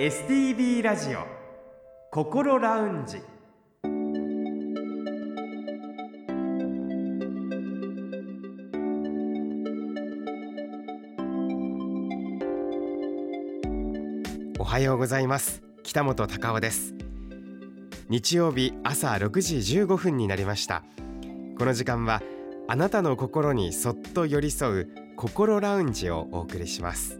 STB ラジオ心ラウンジ。おはようございます。北本隆夫です。日曜日朝6時15分になりました。この時間はあなたの心にそっと寄り添う心ラウンジをお送りします。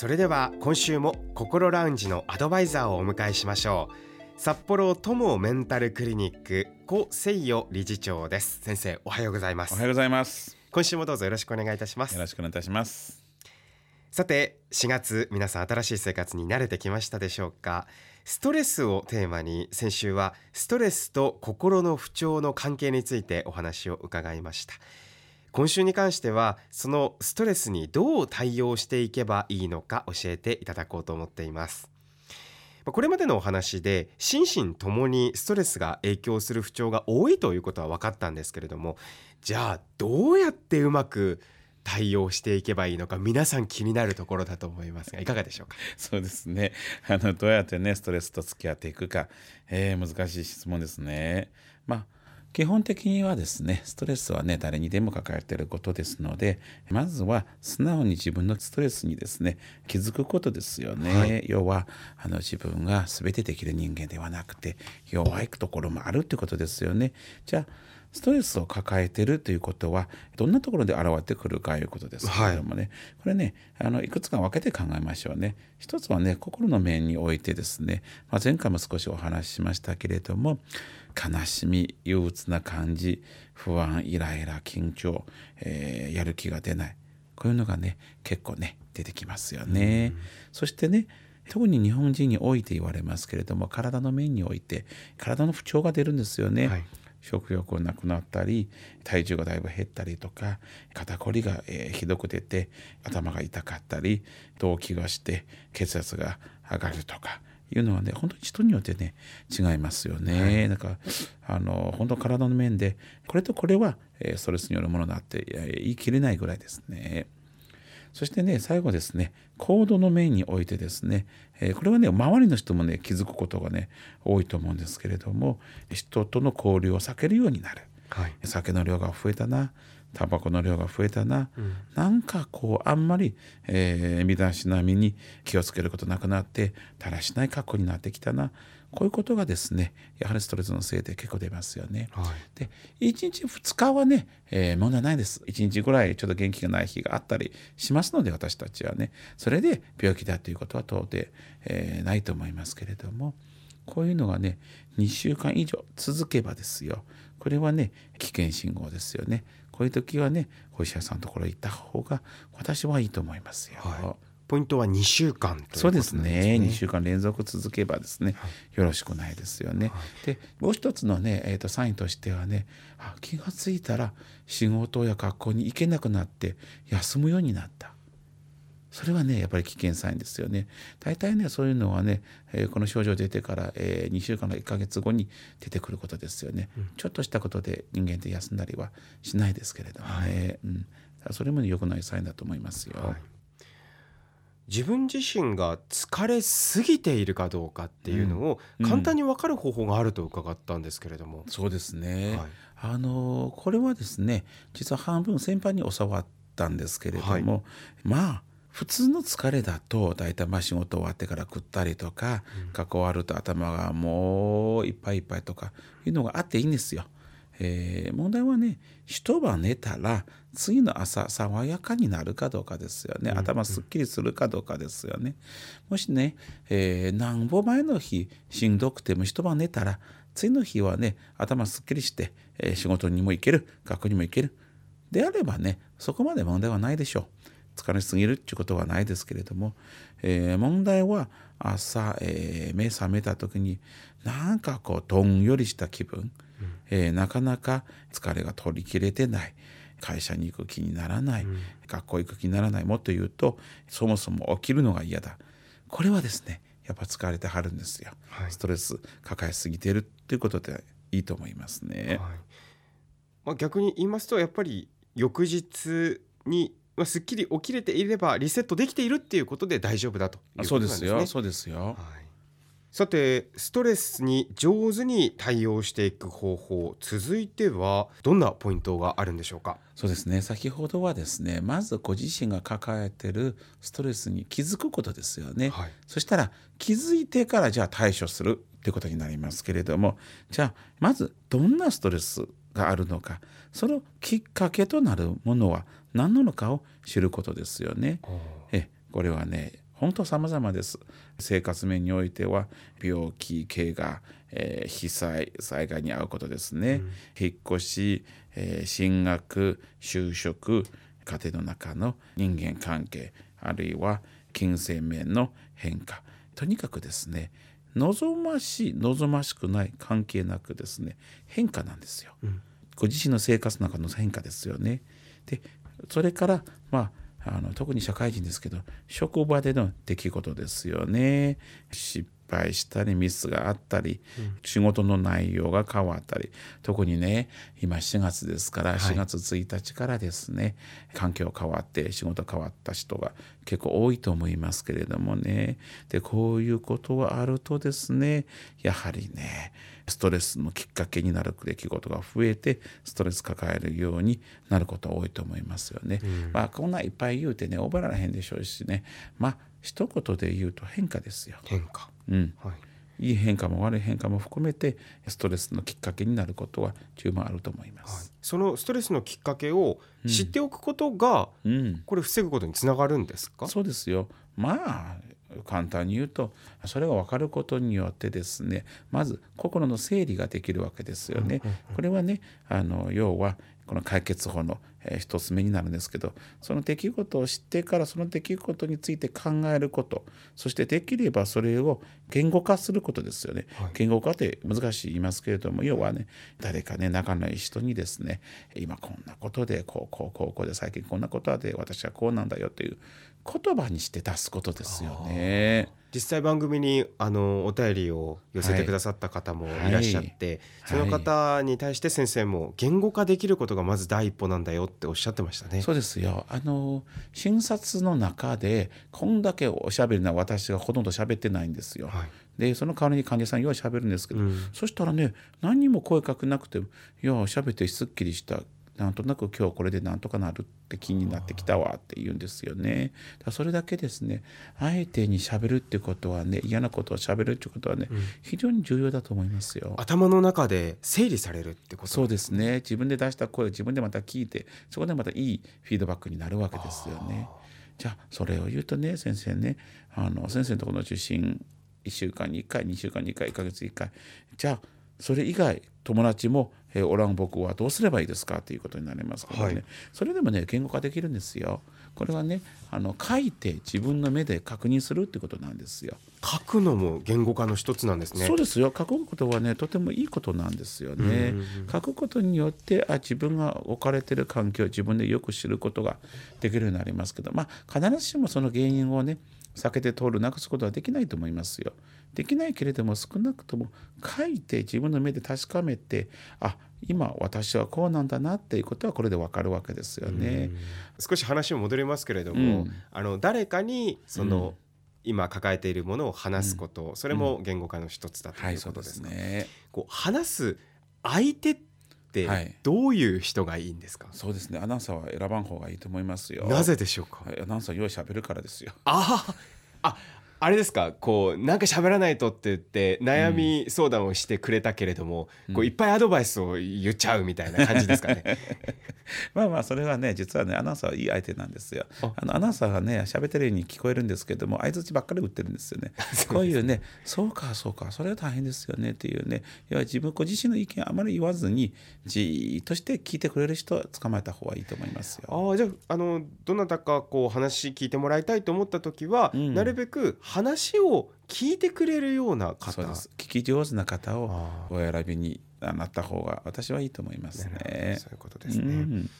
それでは今週も心ラウンジのアドバイザーをお迎えしましょう。札幌友メンタルクリニック小誠代理事長です。先生おはようございます。おはようございます。今週もどうぞよろしくお願いいたします。よろしくお願いいたします。さて4月皆さん新しい生活に慣れてきましたでしょうか。ストレスをテーマに先週はストレスと心の不調の関係についてお話を伺いました今週に関してはそのストレスにどう対応していけばいいのか教えていただこうと思っています。これまでのお話で心身ともにストレスが影響する不調が多いということは分かったんですけれどもじゃあどうやってうまく対応していけばいいのか皆さん気になるところだと思いますがいかがでしょうか？そうですね。あのどうやってねストレスと付き合っていくか、えー、難しい質問ですね。まあ基本的にはですねストレスはね誰にでも抱えていることですのでまずは素直に自分のストレスにですね気づくことですよね、はい、要はあの自分が全てできる人間ではなくて弱いところもあるってことですよね。じゃあストレスを抱えてるということはどんなところで現れてくるかいうことですけれどもね、はい、これねあのいくつか分けて考えましょうね。一つはね心の面においてですね、まあ、前回も少しお話ししましたけれども悲しみ憂鬱な感じ不安イライラ緊張、えー、やる気が出ないこういうのがね結構ね出てきますよね。そしてね特に日本人において言われますけれども体の面において体の不調が出るんですよね。はい食欲がなくなったり体重がだいぶ減ったりとか肩こりが、えー、ひどく出て頭が痛かったり動悸がして血圧が上がるとかいうのはね本当に人によってね違いますよね。はい、なんかあの本当体の面でこれとこれは、えー、ストレスによるものだって言い切れないぐらいですね。そしてね最後ですね行動の面においてですね、えー、これはね周りの人もね気づくことがね多いと思うんですけれども人との交流を避けるようになる、はい、酒の量が増えたなタバコの量が増えたな、うん、なんかこうあんまり、えー、身だしなみに気をつけることなくなってだらしない格好になってきたな。こういうことがですねやはりストレスのせいで結構出ますよね。はい、で1日2日はね、えー、問題ないです。1日ぐらいちょっと元気がない日があったりしますので私たちはね。それで病気だということは到底、えー、ないと思いますけれども。こういうのがね2週間以上続けばですよ。これはね危険信号ですよね。こういう時はねお医者さんのところ行った方が私はいいと思いますよ。はいポイントは2週間ということそうですね2週間連続続けばですね、はい、よろしくないですよね。はい、でもう一つのね、えーと、サインとしてはねあ気が付いたら仕事や学校に行けなくなって休むようになった。それはねやっぱり危険サインですよね。大体ねそういうのはね、えー、この症状出てから、えー、2週間か1ヶ月後に出てくることですよね、うん、ちょっとしたことで人間って休んだりはしないですけれどもね、はい、うん、それも良くないサインだと思いますよ。はい。自分自身が疲れすぎているかどうかっていうのを簡単に分かる方法があると伺ったんですけれども、うん、そうですね、はい、あのこれはですね実は半分先輩に教わったんですけれども、はい、まあ普通の疲れだと大体まあ仕事終わってから食ったりとか、うん、学校終わると頭がもういっぱいいっぱいとかいうのがあっていいんですよ。えー、問題はね一晩寝たら次の朝爽やかになるかどうかですよね。頭すっきりするかどうかですよね。もしね、えー、何歩前の日しんどくても一晩寝たら次の日はね頭すっきりして、えー、仕事にも行ける学校にも行ける。であればねそこまで問題はないでしょう疲れすぎるっていうことはないですけれども、えー、問題は朝、えー、目覚めた時になんかこうどんよりした気分、うん、えー、なかなか疲れが取りきれてない。会社に行く気にならない、うん、学校行く気にならない。もっと言うとそもそも起きるのが嫌だ。これはですねやっぱ疲れてはるんですよ、はい、ストレス抱えすぎてるっていうことでいいと思いますね。はい、まあ、逆に言いますとやっぱり翌日にまあ、すっきり起きれていればリセットできているっていうことで大丈夫だということなんですね。そうですよ。そうですよ、はい。さてストレスに上手に対応していく方法続いてはどんなポイントがあるんでしょうか？そうですね。先ほどはですねまずご自身が抱えてるストレスに気づくことですよね、はい、そしたら気づいてからじゃあ対処するってことになりますけれどもじゃあまずどんなストレスがあるのかそのきっかけとなるものは何なのかを知ることですよね。えこれはね本当様々です。生活面においては病気、怪我、えー、被災、災害に遭うことですね。うん、引っ越し、えー、進学、就職、家庭の中の人間関係、あるいは金銭面の変化。とにかくですね、望ましい、望ましくない関係なくですね、変化なんですよ。うん、ご自身の生活の中の変化ですよね。で、それからまああの特に社会人ですけど職場での出来事ですよね。失敗したりミスがあったり、うん、仕事の内容が変わったり特にね今4月ですから、4月1日からですね環境変わって仕事変わった人が結構多いと思いますけれどもね。でこういうことがあるとですねやはりねストレスのきっかけになる出来事が増えてストレス抱えるようになることが多いと思いますよね。うん、まあこんないっぱい言うてね覚えられへんでしょうしね。まあ一言で言うと変化ですよ。変化、うん。はい、いい変化も悪い変化も含めてストレスのきっかけになることは十分あると思います。はい、そのストレスのきっかけを知っておくことが、うん、これ防ぐことにつながるんですか、そうですよ。まあ簡単に言うとそれが分かることによってですねまず心の整理ができるわけですよね。これはねあの要はこの解決法の一つ目になるんですけどその出来事を知ってからその出来事について考えることそしてできればそれを言語化することですよね。はい、言語化って難しい言いますけれども要はね誰かね仲のいい人にですね今こんなことでこうこうこうこうで最近こんなことで私はこうなんだよという言葉にして出すことですよね。実際番組にあのお便りを寄せてくださった方もいらっしゃって、はいその方に対して先生も言語化できることがまず第一歩なんだよっておっしゃってましたね。そうですよあの診察の中でこんだけおしゃべりな私がほとんど喋ってないんですよ。はいでその代わりに患者さんようしゃべるんですけど、うん、そしたらね何にも声かけなくても「いやしゃべってすっきりしたなんとなく今日これでなんとかなるって気になってきたわって言うんですよね。だそれだけですね相手にしゃべるってことはね嫌なことをしゃべるってことはね、うん、非常に重要だと思いますよ。頭の中で整理されるってことそうですね自分で出した声を自分でまた聞いてそこでまたいいフィードバックになるわけですよね。じゃあそれを言うとね先生ねあの先生のところの受診1週間に1回2週間に1回1ヶ月1回じゃあそれ以外友達も、えー、おらん僕はどうすればいいですか？ということになりますけどね、はい、それでもね言語化できるんですよ。これはねあの書いて自分の目で確認するってことなんですよ。書くのも言語化の一つなんですね。そうですよ。書くことはねとてもいいことなんですよね。書くことによってあ自分が置かれてる環境を自分でよく知ることができるようになりますけど、まあ必ずしもその原因をね避けて通るなくすことはできないと思いますよ。できないけれども少なくとも書いて自分の目で確かめてあ今私はこうなんだなっていうことはこれでわかるわけですよね。少し話も戻りますけれども、うん、あの誰かにその、うん、今抱えているものを話すこと、うん、それも言語化の一つだということですね。はい、ねこう話す相手ってどういう人がいいんですか、はい、そうですね。アナウンサーは選ばん方がいいと思いますよ。なぜでしょうか？アナウンサー用意しゃべるからですよ。あああれですか？こうなんか喋らないとって言って悩み相談をしてくれたけれども、うん、こういっぱいアドバイスを言っちゃうみたいな感じですかね？まあまあそれはね実はねアナウンサーはいい相手なんですよ。あのアナウンサーがね喋ってるように聞こえるんですけども相づちばっかり打ってるんですよね。こういうねそうかそうかそれは大変ですよねっていうねいや自分ご自身の意見あまり言わずにじーっとして聞いてくれる人を捕まえた方がいいと思いますよ。あじゃあのどなたかこう話聞いてもらいたいと思った時は、うん、なるべく話を聞いてくれるような方。聞き上手な方をお選びになった方が私はいいと思いますね。そういうことですね、うん、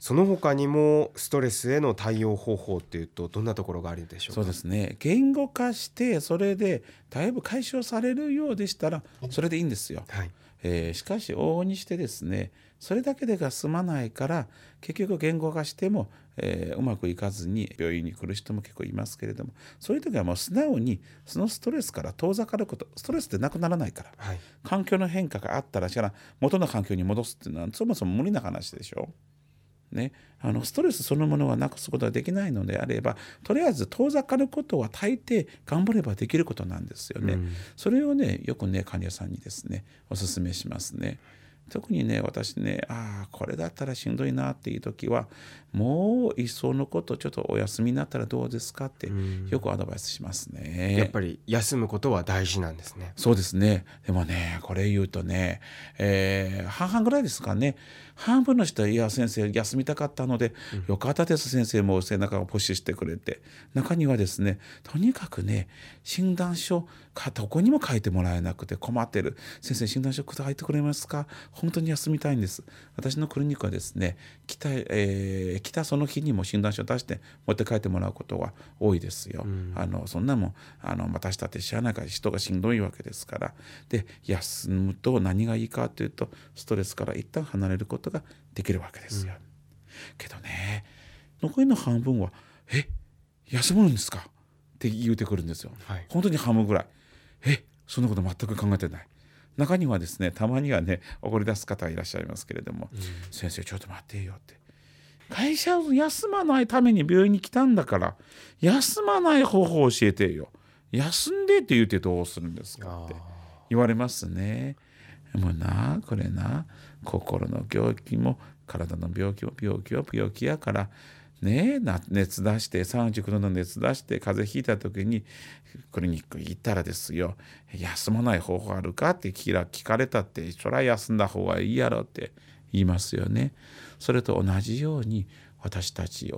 その他にもストレスへの対応方法っていうとどんなところがあるでしょうそうですね。言語化してそれでだいぶ解消されるようでしたらそれでいいんですよ。はい。えー、しかし往々にしてですねそれだけでが済まないから結局言語化しても、えー、うまくいかずに病院に来る人も結構いますけれどもそういう時はもう素直にそのストレスから遠ざかることストレスってなくならないから、はい、環境の変化があったらしから元の環境に戻すっていうのはそもそも無理な話でしょ。ね、あのストレスそのものはなくすことができないのであればとりあえず遠ざかることは大抵頑張ればできることなんですよね。うん、それをねよくね患者さんにですねお勧めしますね。特にね私ねああこれだったらしんどいなっていう時はもういっそのことちょっとお休みになったらどうですかってよくアドバイスしますね。やっぱり休むことは大事なんですね。そうですね。でもねこれ言うとね、えー、半々ぐらいですかね。半分の人は「いや先生休みたかったので、うん、よかったです先生も背中をプッシュしてくれて」中にはですねとにかくね診断書かどこにも書いてもらえなくて困ってる「先生診断書書いてくれますか？本当に休みたいんです」私のクリニックはですね来た,、えー、来たその日にも診断書を出して持って帰ってもらうことは多いですよ。うん、あのそんなもんあの私だって知らないから人がしんどいわけですからで休むと何がいいかというとストレスから一旦離れることができるわけですよ。うん、けどね残りの半分は「え休むんですか?」って言うてくるんですよ。はい、本当に半分ぐらい。えそんなこと全く考えてない。中にはですねたまにはね怒り出す方がいらっしゃいますけれども「うん、先生ちょっと待ってよ」って会社を休まないために病院に来たんだから休まない方法を教えてよ休んでって言うてどうするんですかって言われますね。もうなこれな心の病気も体の病気も病気は病気やからね熱出して39度の熱出して風邪ひいた時にクリニック行ったらですよ休まない方法あるかって聞かれたってそりゃ休んだ方がいいやろって言いますよね。それと同じように私たち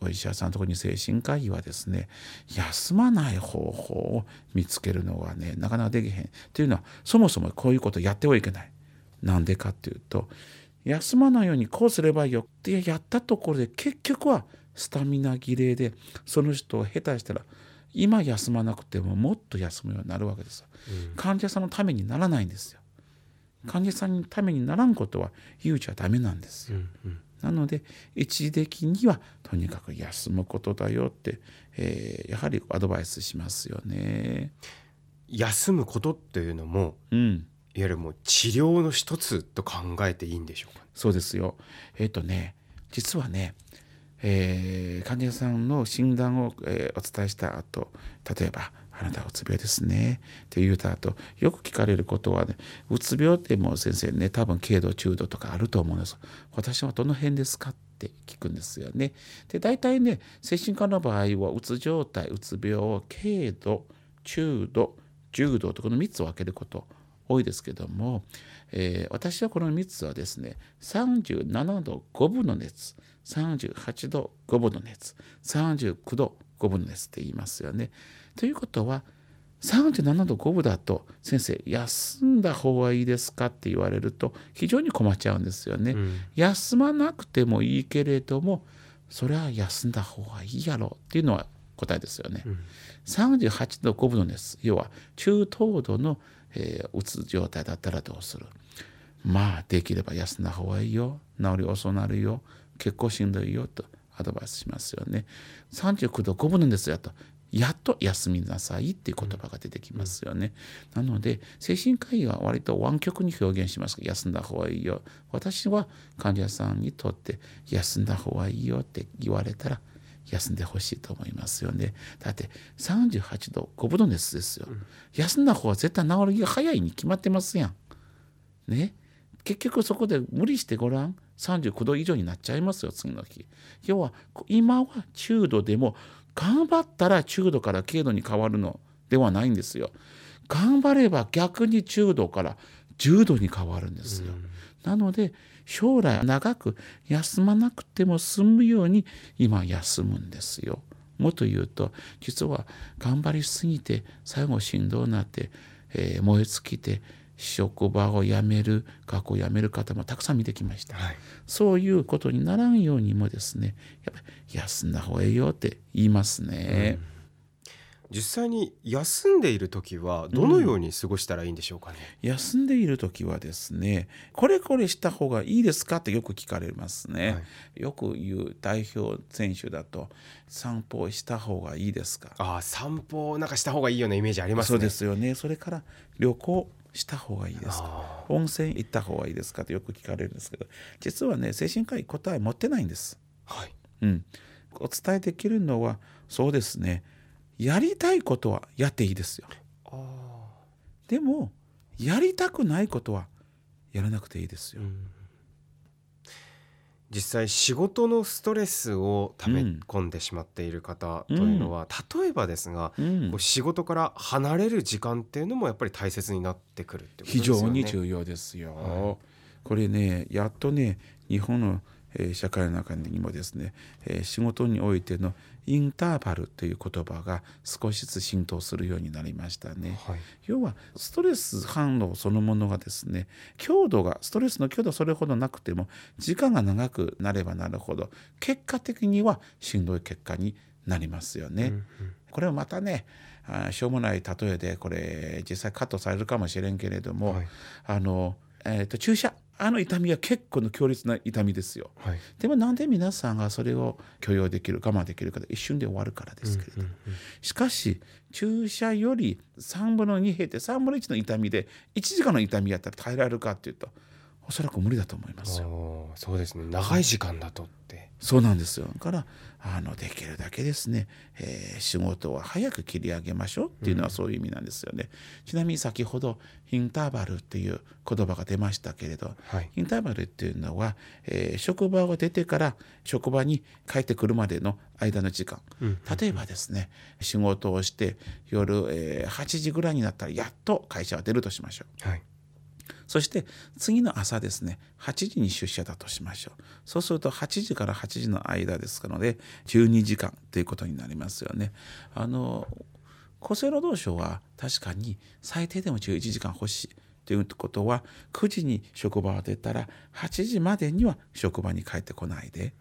お医者さんのところに精神科医はですね休まない方法を見つけるのはねなかなかできへんっていうのはそもそもこういうことやってはいけない。なんでかっていうと休まないようにこうすればいいよってやったところで結局はスタミナ切れでその人を下手したら今休まなくてももっと休むようになるわけですよ、うん、患者さんのためにならないんですよ。患者さんのためにならんことは言うちゃダメなんですよ、うんうん、なので一時的にはとにかく休むことだよって、えー、やはりアドバイスしますよね。休むことっていうのも、うん、いわゆるもう治療の一つと考えていいんでしょうか？そうですよ。えっ、ー、とね実はねえー、患者さんの診断を、えー、お伝えした後例えば「あなたはうつ病ですね」って言うた後よく聞かれることはねうつ病ってもう先生ね多分軽度中度とかあると思うんです私はどの辺ですかって聞くんですよね。で大体ね精神科の場合はうつ状態うつ病を軽度中度重度とこの3つを分けること多いですけども、えー、私はこの3つはですね37度5分の熱38度5分の熱39度5分の熱って言いますよね。ということは37度5分だと先生休んだ方がいいですかって言われると非常に困っちゃうんですよね。うん、休まなくてもいいけれどもそれは休んだ方がいいやろっていうのは答えですよね。うん、38度5分の熱要は中等度の、えー、うつ状態だったらどうする？まあできれば休んだ方がいいよ治り遅なるよ結構しんどいよとアドバイスしますよね。39度5分のですよと。やっと休みなさいっていう言葉が出てきますよね。なので精神科医は割と湾曲に表現します休んだ方がいいよ。私は患者さんにとって休んだ方がいいよって言われたら休んでほしいと思いますよね。だって38度5分の熱ですよ、休んだ方が絶対治りが早いに決まってますやん。ね。結局そこで無理してごらん。39度以上になっちゃいますよ次の日。要は今は中度でも頑張ったら中度から軽度に変わるのではないんですよ。頑張れば逆に中度から重度に変わるんですよ、なので将来長く休まなくても済むように今休むんですよ。もっと言うと実は頑張りすぎて最後しんどくなって、えー燃え尽きて職場を辞める学校を辞める方もたくさん見てきました、はい。そういうことにならんようにもですねやっぱり休んだ方がいいよって言いますね、実際に休んでいる時はどのように過ごしたらいいんでしょうかね、休んでいる時はですねこれこれした方がいいですかってよく聞かれますね、はよく言う代表選手だと散歩した方がいいですか？ああ散歩なんかした方がいいようなイメージありますね。そうですよね。それから旅行した方がいいですか？あ温泉行った方がいいですかってよく聞かれるんですけど実はね精神科医答え持ってないんです。はい。うん、お伝えできるのはそうですねやりたいことはやっていいですよ。でもやりたくないことはやらなくていいですよ、実際仕事のストレスを溜め込んでしまっている方というのは、例えばですが、うん。仕事から離れる時間っていうのもやっぱり大切になってくるってことです非よね。常に重要ですよ、はこれねやっとね日本の、えー社会の中にもですね、えー仕事においてのインターバルという言葉が少しずつ浸透するようになりましたね。はい要はストレス反応そのものがですね強度がストレスの強度それほどなくても時間が長くなればなるほど結果的にはしんどい結果になりますよね。これはまたねあしょうもない例えでこれ実際カットされるかもしれんけれども、はいあの、えー、と注射あの痛みは結構の強烈な痛みですよ。はいでもなんで皆さんがそれを許容できる我慢できるか一瞬で終わるからですけれども、しかし注射より3分の2減って3分の1の痛みで1時間の痛みやったら耐えられるかっていうとおそらく無理だと思いますよ。そうですね長い時間だとって。そうなんですよ。だからあのできるだけですね、えー仕事は早く切り上げましょうっていうのはそういう意味なんですよね。ちなみに先ほどインターバルっていう言葉が出ましたけれど、はいインターバルっていうのは、えー職場を出てから職場に帰ってくるまでの間の時間、うん例えばですね仕事をして夜、えー8時ぐらいになったらやっと会社は出るとしましょう。はいそして次の朝ですね8時に出社だとしましょう。そうすると8時から8時の間ですので12時間ということになりますよね。あの厚生労働省は確かに最低でも11時間欲しいということは9時に職場を出たら8時までには職場に帰ってこないで、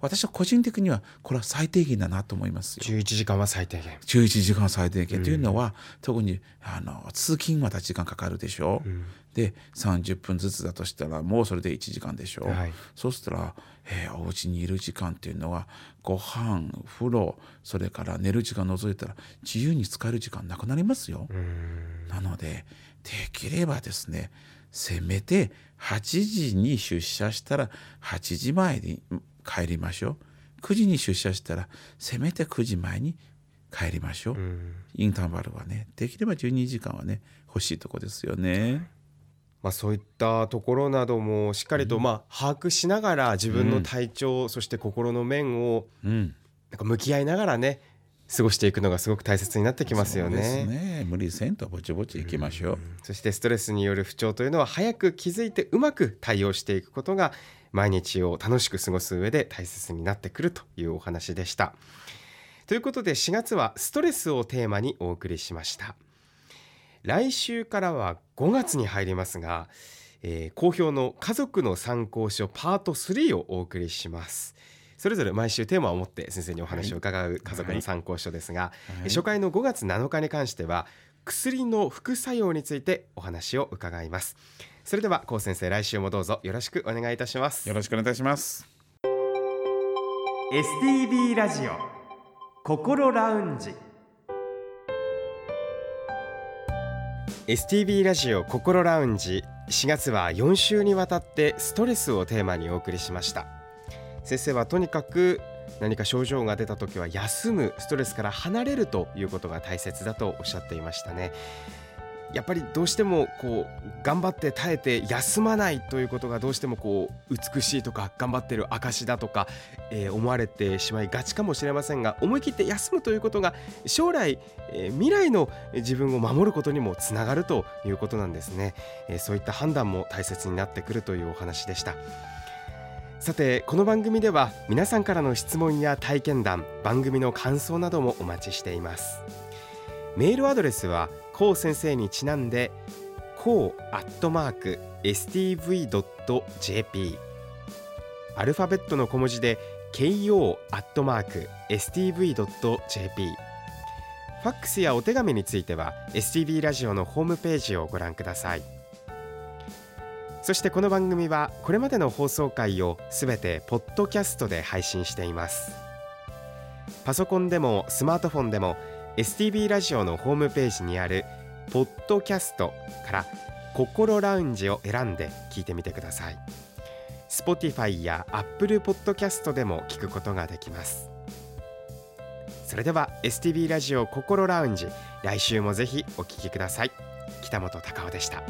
私は個人的にはこれは最低限だなと思いますよ。11時間は最低限。11時間最低限というのは、特にあの通勤また時間かかるでしょ、で30分ずつだとしたらもうそれで1時間でしょ、はい。そうしたら、えーお家にいる時間っていうのはご飯風呂それから寝る時間除いたら自由に使える時間なくなりますよ、なのでできればですねせめて8時に出社したら8時前に帰りましょう。9時に出社したらせめて9時前に帰りましょう、インターバルはねできれば12時間はね欲しいとこですよね。まあ、そういったところなどもしっかりとまあ把握しながら自分の体調、そして心の面をうん、なんか向き合いながらね過ごしていくのがすごく大切になってきますよね。ね無理せんとぼちぼち行きましょう。そしてストレスによる不調というのは早く気づいてうまく対応していくことが毎日を楽しく過ごす上で大切になってくるというお話でした。ということで4月はストレスをテーマにお送りしました。来週からは5月に入りますが、えー好評の家族の参考書パート3をお送りします。それぞれ毎週テーマを持って先生にお話を伺う家族の参考書ですが、はい。初回の5月7日に関しては薬の副作用についてお話を伺います。それでは高先生来週もどうぞよろしくお願いいたします。よろしくお願いいたします。STB ラジオ心ラウンジ STB ラジオ心ラウンジ4月は4週にわたってストレスをテーマにお送りしました。先生はとにかく何か症状が出た時は休むストレスから離れるということが大切だとおっしゃっていましたね。やっぱりどうしてもこう頑張って耐えて休まないということがどうしてもこう美しいとか頑張ってる証だとか、えー、思われてしまいがちかもしれませんが思い切って休むということが将来、えー、未来の自分を守ることにもつながるということなんですね、えー、そういった判断も大切になってくるというお話でした。さてこの番組では皆さんからの質問や体験談番組の感想などもお待ちしています。メールアドレスはこう先生にちなんでこうアットマーク stv.jp アルファベットの小文字で ko アットマーク stv.jp ファックスやお手紙については STV ラジオのホームページをご覧ください。そしてこの番組はこれまでの放送回をすべてポッドキャストで配信しています。パソコンでもスマートフォンでも STB ラジオのホームページにあるポッドキャストから心ラウンジを選んで聞いてみてください。Spotify や Apple Podcast でも聞くことができます。それでは STB ラジオ心ラウンジ来週もぜひお聞きください。北本隆夫でした。